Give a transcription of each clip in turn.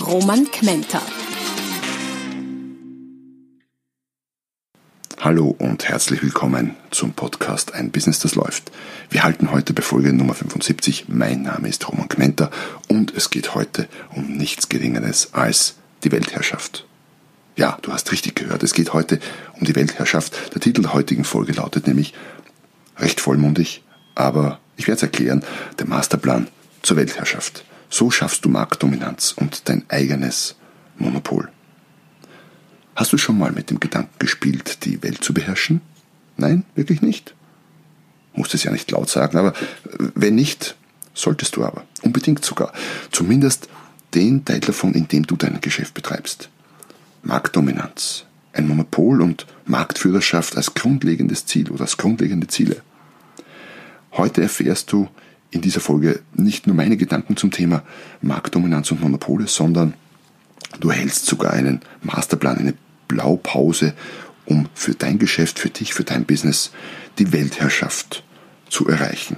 Roman Kmenter. Hallo und herzlich willkommen zum Podcast Ein Business, das läuft. Wir halten heute bei Folge Nummer 75. Mein Name ist Roman Kmenter und es geht heute um nichts Geringeres als die Weltherrschaft. Ja, du hast richtig gehört, es geht heute um die Weltherrschaft. Der Titel der heutigen Folge lautet nämlich recht vollmundig, aber ich werde es erklären, der Masterplan zur Weltherrschaft. So schaffst du Marktdominanz und dein eigenes Monopol. Hast du schon mal mit dem Gedanken gespielt, die Welt zu beherrschen? Nein, wirklich nicht. Musst es ja nicht laut sagen, aber wenn nicht, solltest du aber. Unbedingt sogar. Zumindest den Teil davon, in dem du dein Geschäft betreibst. Marktdominanz, ein Monopol und Marktführerschaft als grundlegendes Ziel oder als grundlegende Ziele. Heute erfährst du in dieser Folge nicht nur meine Gedanken zum Thema Marktdominanz und Monopole, sondern du erhältst sogar einen Masterplan, eine Blaupause, um für dein Geschäft, für dich, für dein Business die Weltherrschaft zu erreichen.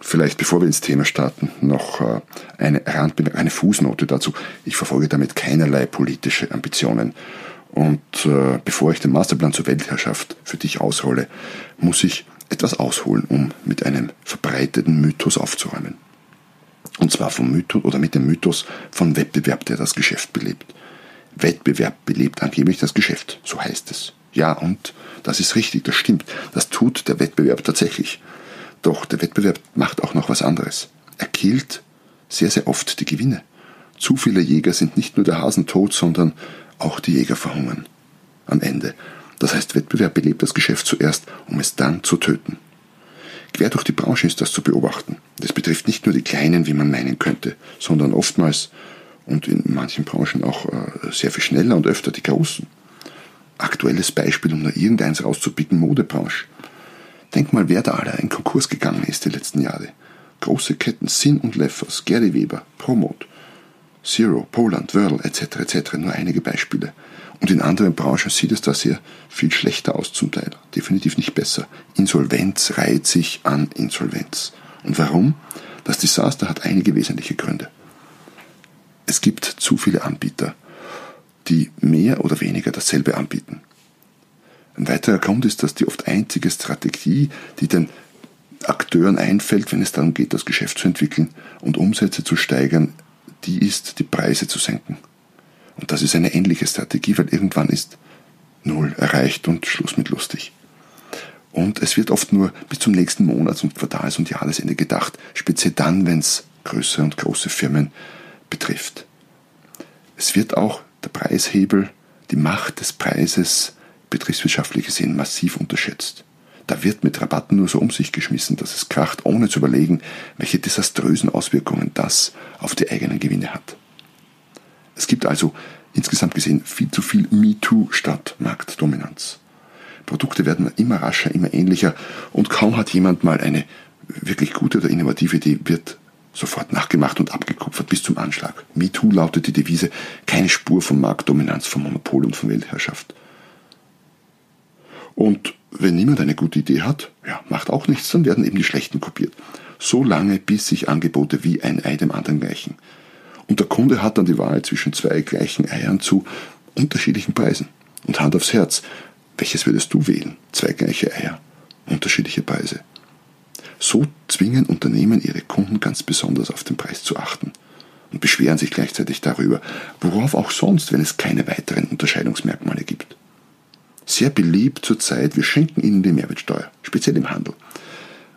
Vielleicht bevor wir ins Thema starten, noch äh, eine Randbemerkung, eine Fußnote dazu. Ich verfolge damit keinerlei politische Ambitionen. Und äh, bevor ich den Masterplan zur Weltherrschaft für dich ausrolle, muss ich etwas ausholen, um mit einem verbreiteten Mythos aufzuräumen. Und zwar vom Mythos oder mit dem Mythos von Wettbewerb, der das Geschäft belebt. Wettbewerb belebt angeblich das Geschäft, so heißt es. Ja, und das ist richtig, das stimmt. Das tut der Wettbewerb tatsächlich. Doch der Wettbewerb macht auch noch was anderes. Er killt sehr, sehr oft die Gewinne. Zu viele Jäger sind nicht nur der Hasen tot, sondern auch die Jäger verhungern. Am Ende. Das heißt, Wettbewerb belebt das Geschäft zuerst, um es dann zu töten. Quer durch die Branche ist das zu beobachten. Das betrifft nicht nur die Kleinen, wie man meinen könnte, sondern oftmals und in manchen Branchen auch äh, sehr viel schneller und öfter die Großen. Aktuelles Beispiel, um nur irgendeins rauszupicken, Modebranche. Denk mal, wer da alle in Konkurs gegangen ist die letzten Jahre. Große Ketten, Sinn und Leffers, Gary Weber, Promot, Zero, Poland, Whirl, etc., etc., nur einige Beispiele. Und in anderen Branchen sieht es da sehr viel schlechter aus zum Teil. Definitiv nicht besser. Insolvenz reiht sich an Insolvenz. Und warum? Das Desaster hat einige wesentliche Gründe. Es gibt zu viele Anbieter, die mehr oder weniger dasselbe anbieten. Ein weiterer Grund ist, dass die oft einzige Strategie, die den Akteuren einfällt, wenn es darum geht, das Geschäft zu entwickeln und Umsätze zu steigern, die ist, die Preise zu senken. Und das ist eine ähnliche Strategie, weil irgendwann ist Null erreicht und Schluss mit lustig. Und es wird oft nur bis zum nächsten Monats- und Quartals- und Jahresende gedacht, speziell dann, wenn es größere und große Firmen betrifft. Es wird auch der Preishebel, die Macht des Preises betriebswirtschaftlich gesehen massiv unterschätzt. Da wird mit Rabatten nur so um sich geschmissen, dass es kracht, ohne zu überlegen, welche desaströsen Auswirkungen das auf die eigenen Gewinne hat. Es gibt also insgesamt gesehen viel zu viel MeToo statt Marktdominanz. Produkte werden immer rascher, immer ähnlicher und kaum hat jemand mal eine wirklich gute oder innovative Idee, wird sofort nachgemacht und abgekupfert bis zum Anschlag. MeToo lautet die Devise, keine Spur von Marktdominanz, von Monopol und von Weltherrschaft. Und wenn niemand eine gute Idee hat, ja, macht auch nichts, dann werden eben die schlechten kopiert. So lange, bis sich Angebote wie ein Ei dem anderen gleichen. Und der Kunde hat dann die Wahl zwischen zwei gleichen Eiern zu unterschiedlichen Preisen. Und Hand aufs Herz, welches würdest du wählen? Zwei gleiche Eier, unterschiedliche Preise. So zwingen Unternehmen ihre Kunden ganz besonders auf den Preis zu achten und beschweren sich gleichzeitig darüber, worauf auch sonst, wenn es keine weiteren Unterscheidungsmerkmale gibt. Sehr beliebt zurzeit, wir schenken ihnen die Mehrwertsteuer, speziell im Handel.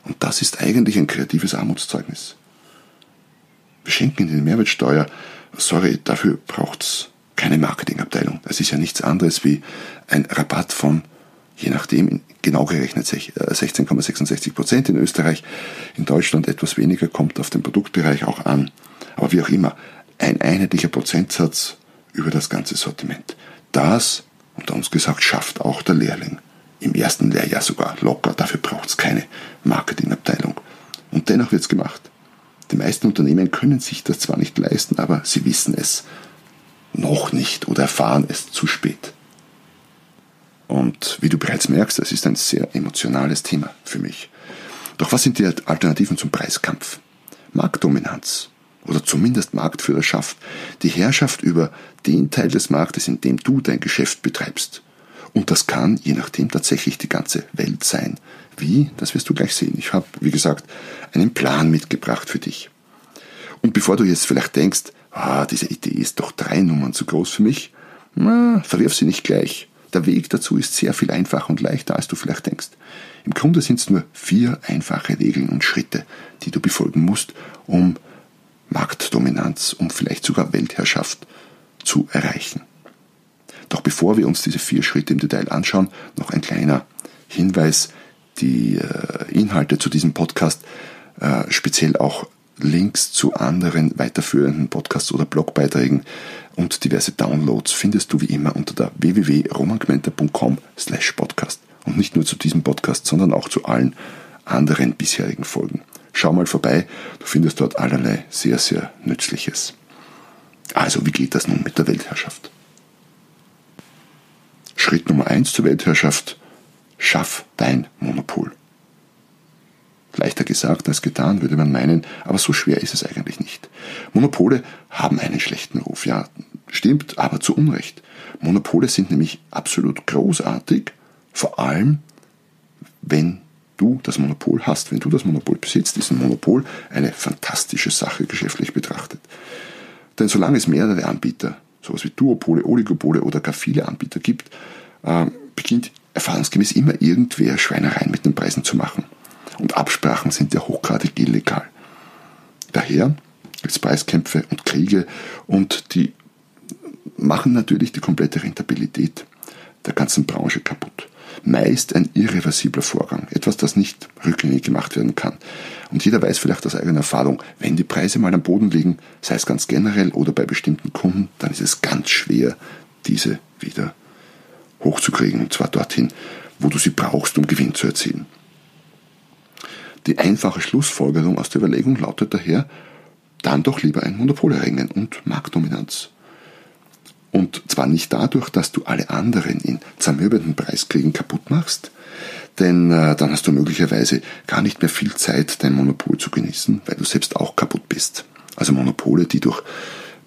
Und das ist eigentlich ein kreatives Armutszeugnis. Wir schenken ihnen die Mehrwertsteuer, sorry, dafür braucht's keine Marketingabteilung. Das ist ja nichts anderes wie ein Rabatt von je nachdem, genau gerechnet 16,66 äh, Prozent in Österreich, in Deutschland etwas weniger, kommt auf den Produktbereich auch an. Aber wie auch immer, ein einheitlicher Prozentsatz über das ganze Sortiment. Das, unter uns gesagt, schafft auch der Lehrling. Im ersten Lehrjahr sogar locker, dafür braucht es keine Marketingabteilung. Und dennoch wird es gemacht. Die meisten Unternehmen können sich das zwar nicht leisten, aber sie wissen es noch nicht oder erfahren es zu spät. Und wie du bereits merkst, es ist ein sehr emotionales Thema für mich. Doch was sind die Alternativen zum Preiskampf? Marktdominanz oder zumindest Marktführerschaft, die Herrschaft über den Teil des Marktes, in dem du dein Geschäft betreibst. Und das kann, je nachdem, tatsächlich die ganze Welt sein. Wie? Das wirst du gleich sehen. Ich habe, wie gesagt, einen Plan mitgebracht für dich. Und bevor du jetzt vielleicht denkst, ah, diese Idee ist doch drei Nummern zu groß für mich, na, verwirf sie nicht gleich. Der Weg dazu ist sehr viel einfacher und leichter, als du vielleicht denkst. Im Grunde sind es nur vier einfache Regeln und Schritte, die du befolgen musst, um Marktdominanz, um vielleicht sogar Weltherrschaft zu erreichen. Doch bevor wir uns diese vier Schritte im Detail anschauen, noch ein kleiner Hinweis. Die äh, Inhalte zu diesem Podcast, äh, speziell auch Links zu anderen weiterführenden Podcasts oder Blogbeiträgen und diverse Downloads findest du wie immer unter der www.romangmenta.com slash podcast. Und nicht nur zu diesem Podcast, sondern auch zu allen anderen bisherigen Folgen. Schau mal vorbei, du findest dort allerlei sehr, sehr Nützliches. Also, wie geht das nun mit der Weltherrschaft? Schritt Nummer eins zur Weltherrschaft, schaff dein Monopol. Leichter gesagt als getan, würde man meinen, aber so schwer ist es eigentlich nicht. Monopole haben einen schlechten Ruf, ja, stimmt, aber zu Unrecht. Monopole sind nämlich absolut großartig, vor allem wenn du das Monopol hast, wenn du das Monopol besitzt, ist ein Monopol eine fantastische Sache geschäftlich betrachtet. Denn solange es mehrere Anbieter, sowas wie Duopole, Oligopole oder gar viele Anbieter gibt, äh, beginnt erfahrungsgemäß immer irgendwer Schweinereien mit den Preisen zu machen und Absprachen sind ja hochgradig illegal. Daher gibt es Preiskämpfe und Kriege und die machen natürlich die komplette Rentabilität der ganzen Branche kaputt. Meist ein irreversibler Vorgang, etwas, das nicht rückgängig gemacht werden kann. Und jeder weiß vielleicht aus eigener Erfahrung, wenn die Preise mal am Boden liegen, sei es ganz generell oder bei bestimmten Kunden, dann ist es ganz schwer, diese wieder hochzukriegen, und zwar dorthin, wo du sie brauchst, um Gewinn zu erzielen. Die einfache Schlussfolgerung aus der Überlegung lautet daher, dann doch lieber ein Monopol erringen und Marktdominanz. Und zwar nicht dadurch, dass du alle anderen in zermürbenden Preiskriegen kaputt machst, denn äh, dann hast du möglicherweise gar nicht mehr viel Zeit, dein Monopol zu genießen, weil du selbst auch kaputt bist. Also Monopole, die durch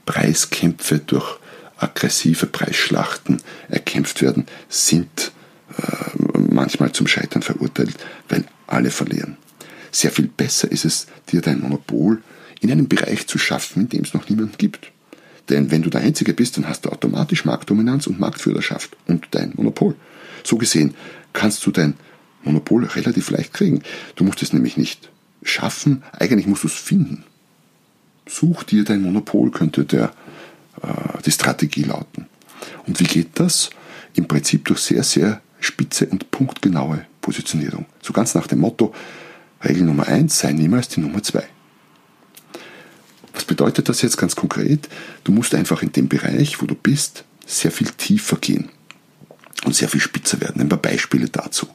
Preiskämpfe, durch aggressive Preisschlachten erkämpft werden, sind äh, manchmal zum Scheitern verurteilt, weil alle verlieren. Sehr viel besser ist es, dir dein Monopol in einem Bereich zu schaffen, in dem es noch niemanden gibt. Denn wenn du der Einzige bist, dann hast du automatisch Marktdominanz und Marktführerschaft und dein Monopol. So gesehen kannst du dein Monopol relativ leicht kriegen. Du musst es nämlich nicht schaffen, eigentlich musst du es finden. Such dir dein Monopol, könnte der, äh, die Strategie lauten. Und wie geht das? Im Prinzip durch sehr, sehr spitze und punktgenaue Positionierung. So ganz nach dem Motto, Regel Nummer eins, sei niemals die Nummer zwei. Was bedeutet das jetzt ganz konkret? Du musst einfach in dem Bereich, wo du bist, sehr viel tiefer gehen und sehr viel spitzer werden. Ein paar Beispiele dazu.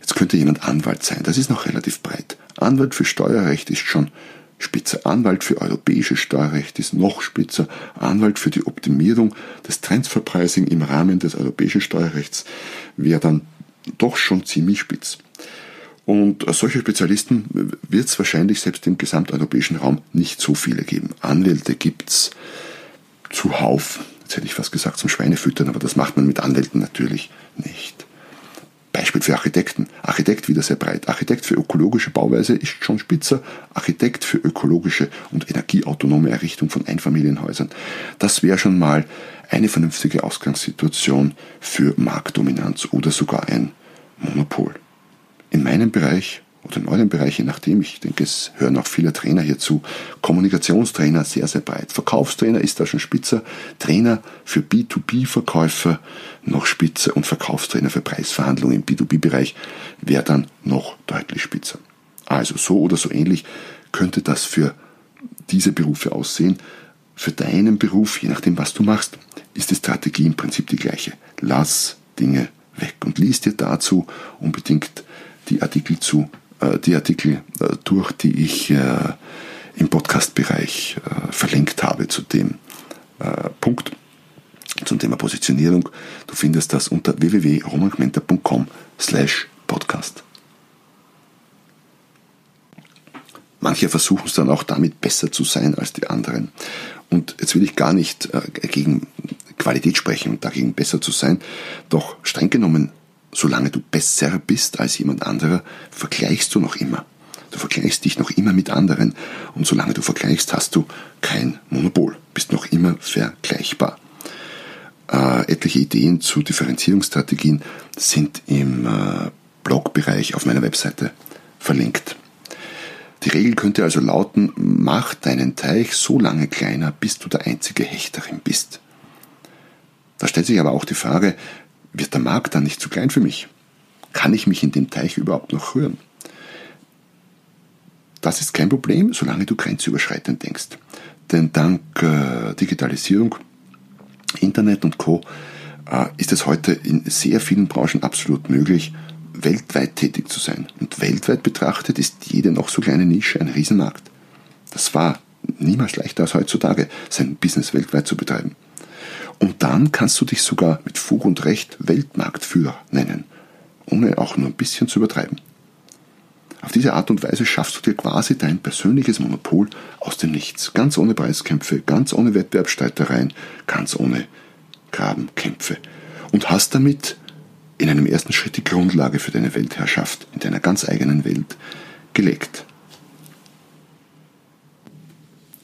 Jetzt könnte jemand Anwalt sein, das ist noch relativ breit. Anwalt für Steuerrecht ist schon spitzer. Anwalt für europäisches Steuerrecht ist noch spitzer. Anwalt für die Optimierung des Transferpricing im Rahmen des europäischen Steuerrechts wäre dann doch schon ziemlich spitz. Und solche Spezialisten wird es wahrscheinlich selbst im gesamteuropäischen Raum nicht so viele geben. Anwälte gibt es zuhauf, jetzt hätte ich fast gesagt zum Schweinefüttern, aber das macht man mit Anwälten natürlich nicht. Beispiel für Architekten. Architekt wieder sehr breit. Architekt für ökologische Bauweise ist schon spitzer. Architekt für ökologische und energieautonome Errichtung von Einfamilienhäusern. Das wäre schon mal eine vernünftige Ausgangssituation für Marktdominanz oder sogar ein Monopol in meinem Bereich oder in eurem Bereich, je nachdem, ich denke, es hören auch viele Trainer hierzu, Kommunikationstrainer sehr, sehr breit. Verkaufstrainer ist da schon spitzer, Trainer für B2B-Verkäufer noch spitzer und Verkaufstrainer für Preisverhandlungen im B2B-Bereich wäre dann noch deutlich spitzer. Also so oder so ähnlich könnte das für diese Berufe aussehen. für deinen Beruf, je nachdem, was du machst, ist die Strategie im Prinzip die gleiche. Lass Dinge weg und lies dir dazu unbedingt die Artikel zu, äh, die Artikel äh, durch, die ich äh, im Podcast-Bereich äh, verlinkt habe zu dem äh, Punkt, zum Thema Positionierung. Du findest das unter www.romangmenta.com slash podcast. Manche versuchen es dann auch damit besser zu sein als die anderen. Und jetzt will ich gar nicht gegen Qualität sprechen und dagegen besser zu sein, doch streng genommen, solange du besser bist als jemand anderer, vergleichst du noch immer. Du vergleichst dich noch immer mit anderen und solange du vergleichst, hast du kein Monopol, bist noch immer vergleichbar. Äh, etliche Ideen zu Differenzierungsstrategien sind im äh, Blogbereich auf meiner Webseite verlinkt. Die Regel könnte also lauten, mach deinen Teich so lange kleiner, bis du der einzige Hecht darin bist. Da stellt sich aber auch die Frage, wird der Markt dann nicht zu klein für mich? Kann ich mich in dem Teich überhaupt noch rühren? Das ist kein Problem, solange du grenzüberschreitend denkst. Denn dank äh, Digitalisierung, Internet und Co. Äh, ist es heute in sehr vielen Branchen absolut möglich, weltweit tätig zu sein. Und weltweit betrachtet ist jede noch so kleine Nische ein Riesenmarkt. Das war niemals leichter als heutzutage, sein Business weltweit zu betreiben. Und dann kannst du dich sogar mit Fug und Recht Weltmarktführer nennen, ohne auch nur ein bisschen zu übertreiben. Auf diese Art und Weise schaffst du dir quasi dein persönliches Monopol aus dem Nichts, ganz ohne Preiskämpfe, ganz ohne Wettbewerbsstreitereien, ganz ohne Grabenkämpfe und hast damit in einem ersten Schritt die Grundlage für deine Weltherrschaft in deiner ganz eigenen Welt gelegt.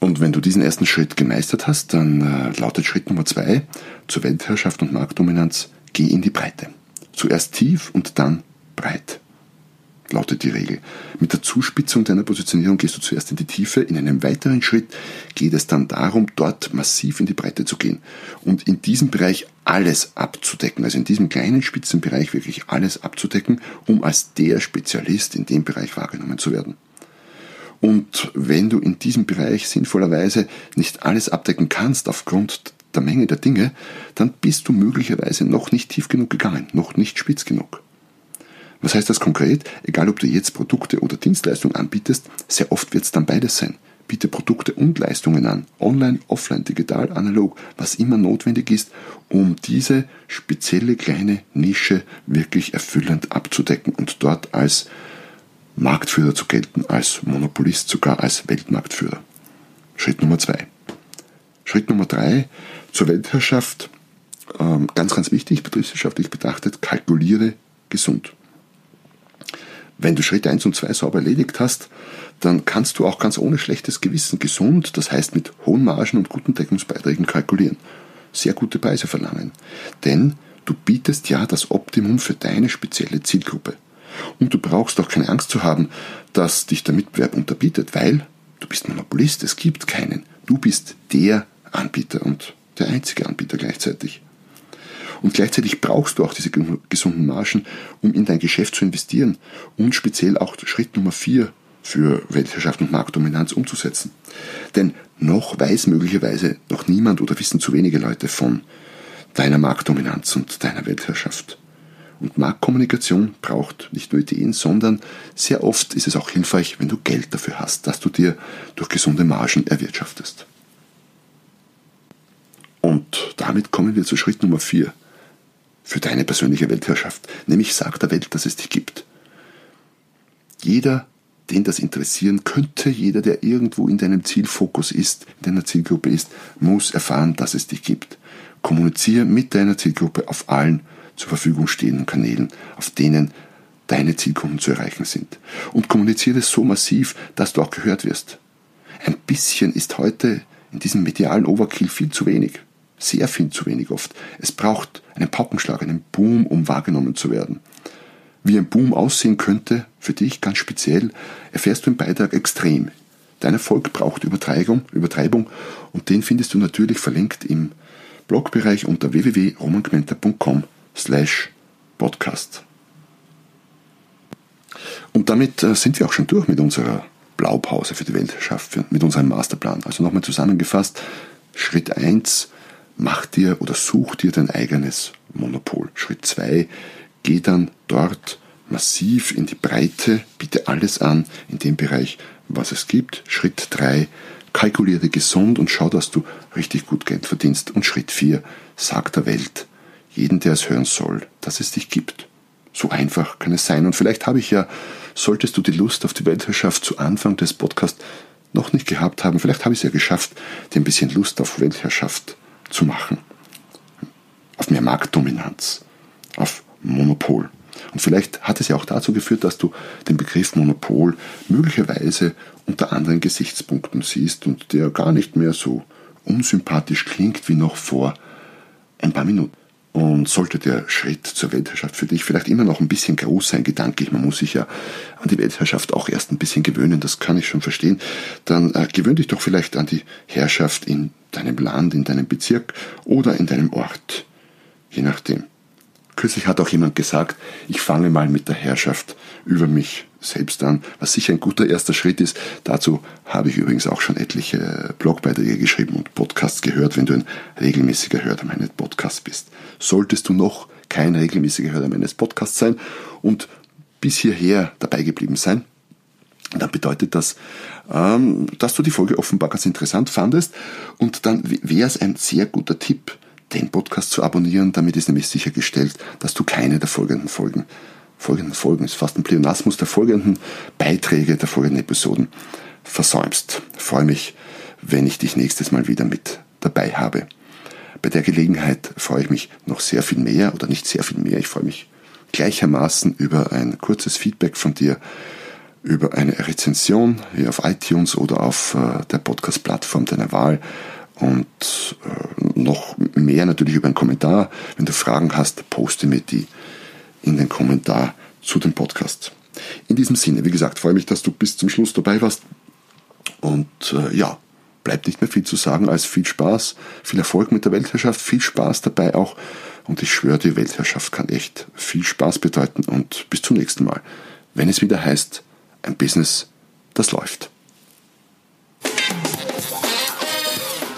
Und wenn du diesen ersten Schritt gemeistert hast, dann äh, lautet Schritt Nummer zwei zur Weltherrschaft und Marktdominanz, geh in die Breite. Zuerst tief und dann breit lautet die Regel. Mit der Zuspitzung deiner Positionierung gehst du zuerst in die Tiefe, in einem weiteren Schritt geht es dann darum, dort massiv in die Breite zu gehen und in diesem Bereich alles abzudecken, also in diesem kleinen Spitzenbereich wirklich alles abzudecken, um als der Spezialist in dem Bereich wahrgenommen zu werden. Und wenn du in diesem Bereich sinnvollerweise nicht alles abdecken kannst aufgrund der Menge der Dinge, dann bist du möglicherweise noch nicht tief genug gegangen, noch nicht spitz genug. Was heißt das konkret? Egal, ob du jetzt Produkte oder Dienstleistungen anbietest, sehr oft wird es dann beides sein. Biete Produkte und Leistungen an, online, offline, digital, analog, was immer notwendig ist, um diese spezielle kleine Nische wirklich erfüllend abzudecken und dort als Marktführer zu gelten, als Monopolist, sogar als Weltmarktführer. Schritt Nummer zwei. Schritt Nummer drei zur Weltherrschaft. Ähm, ganz, ganz wichtig, betriebswirtschaftlich betrachtet, kalkuliere gesund. Wenn du Schritt 1 und 2 sauber erledigt hast, dann kannst du auch ganz ohne schlechtes Gewissen gesund, das heißt mit hohen Margen und guten Deckungsbeiträgen kalkulieren. Sehr gute Preise verlangen. Denn du bietest ja das Optimum für deine spezielle Zielgruppe. Und du brauchst auch keine Angst zu haben, dass dich der Mitbewerb unterbietet, weil du bist Monopolist, es gibt keinen. Du bist der Anbieter und der einzige Anbieter gleichzeitig. Und gleichzeitig brauchst du auch diese gesunden Margen, um in dein Geschäft zu investieren und speziell auch Schritt Nummer vier für Weltherrschaft und Marktdominanz umzusetzen. Denn noch weiß möglicherweise noch niemand oder wissen zu wenige Leute von deiner Marktdominanz und deiner Weltherrschaft. Und Marktkommunikation braucht nicht nur Ideen, sondern sehr oft ist es auch hilfreich, wenn du Geld dafür hast, dass du dir durch gesunde Margen erwirtschaftest. Und damit kommen wir zu Schritt Nummer vier für deine persönliche Weltherrschaft, nämlich sag der Welt, dass es dich gibt. Jeder, den das interessieren könnte, jeder, der irgendwo in deinem Zielfokus ist, in deiner Zielgruppe ist, muss erfahren, dass es dich gibt. Kommuniziere mit deiner Zielgruppe auf allen zur Verfügung stehenden Kanälen, auf denen deine Zielkunden zu erreichen sind. Und kommuniziere so massiv, dass du auch gehört wirst. Ein bisschen ist heute in diesem medialen Overkill viel zu wenig. Sehr viel zu wenig oft. Es braucht einen Paukenschlag, einen Boom, um wahrgenommen zu werden. Wie ein Boom aussehen könnte, für dich ganz speziell, erfährst du im Beitrag extrem. Dein Erfolg braucht Übertreibung, Übertreibung und den findest du natürlich verlinkt im Blogbereich unter www.romangmenta.com slash podcast. Und damit äh, sind wir auch schon durch mit unserer Blaupause für die Weltherrschaft, mit unserem Masterplan. Also nochmal zusammengefasst, Schritt 1, mach dir oder such dir dein eigenes Monopol. Schritt 2, geh dann dort massiv in die Breite, biete alles an in dem Bereich, was es gibt. Schritt 3, kalkuliere gesund und schau, dass du richtig gut Geld verdienst. Und Schritt 4, sag der Welt, jeden, der es hören soll, dass es dich gibt. So einfach kann es sein. Und vielleicht habe ich ja, solltest du die Lust auf die Weltherrschaft zu Anfang des Podcasts noch nicht gehabt haben, vielleicht habe ich es ja geschafft, dir ein bisschen Lust auf Weltherrschaft zu machen. Auf mehr Marktdominanz, auf Monopol. Und vielleicht hat es ja auch dazu geführt, dass du den Begriff Monopol möglicherweise unter anderen Gesichtspunkten siehst und der gar nicht mehr so unsympathisch klingt wie noch vor ein paar Minuten. Und sollte der Schritt zur Weltherrschaft für dich vielleicht immer noch ein bisschen groß sein, gedanklich, man muss sich ja an die Weltherrschaft auch erst ein bisschen gewöhnen, das kann ich schon verstehen, dann äh, gewöhn dich doch vielleicht an die Herrschaft in deinem Land, in deinem Bezirk oder in deinem Ort, je nachdem. Kürzlich hat auch jemand gesagt, ich fange mal mit der Herrschaft über mich selbst an, was sicher ein guter erster Schritt ist. Dazu habe ich übrigens auch schon etliche Blogbeiträge geschrieben und Podcasts gehört, wenn du ein regelmäßiger Hörer meines Podcasts bist. Solltest du noch kein regelmäßiger Hörer meines Podcasts sein und bis hierher dabei geblieben sein, dann bedeutet das, ähm, dass du die Folge offenbar ganz interessant fandest und dann wäre es ein sehr guter Tipp, den Podcast zu abonnieren. Damit ist nämlich sichergestellt, dass du keine der folgenden Folgen, folgenden Folgen, ist fast ein Pleonasmus der folgenden Beiträge der folgenden Episoden versäumst. Ich freue mich, wenn ich dich nächstes Mal wieder mit dabei habe. Bei der Gelegenheit freue ich mich noch sehr viel mehr oder nicht sehr viel mehr. Ich freue mich gleichermaßen über ein kurzes Feedback von dir, über eine Rezension hier auf iTunes oder auf äh, der Podcast-Plattform deiner Wahl und äh, noch mehr natürlich über einen Kommentar. Wenn du Fragen hast, poste mir die in den Kommentar zu dem Podcast. In diesem Sinne, wie gesagt, freue mich, dass du bis zum Schluss dabei warst. Und äh, ja, bleibt nicht mehr viel zu sagen als viel Spaß, viel Erfolg mit der Weltherrschaft, viel Spaß dabei auch. Und ich schwöre, die Weltherrschaft kann echt viel Spaß bedeuten. Und bis zum nächsten Mal, wenn es wieder heißt, ein Business, das läuft.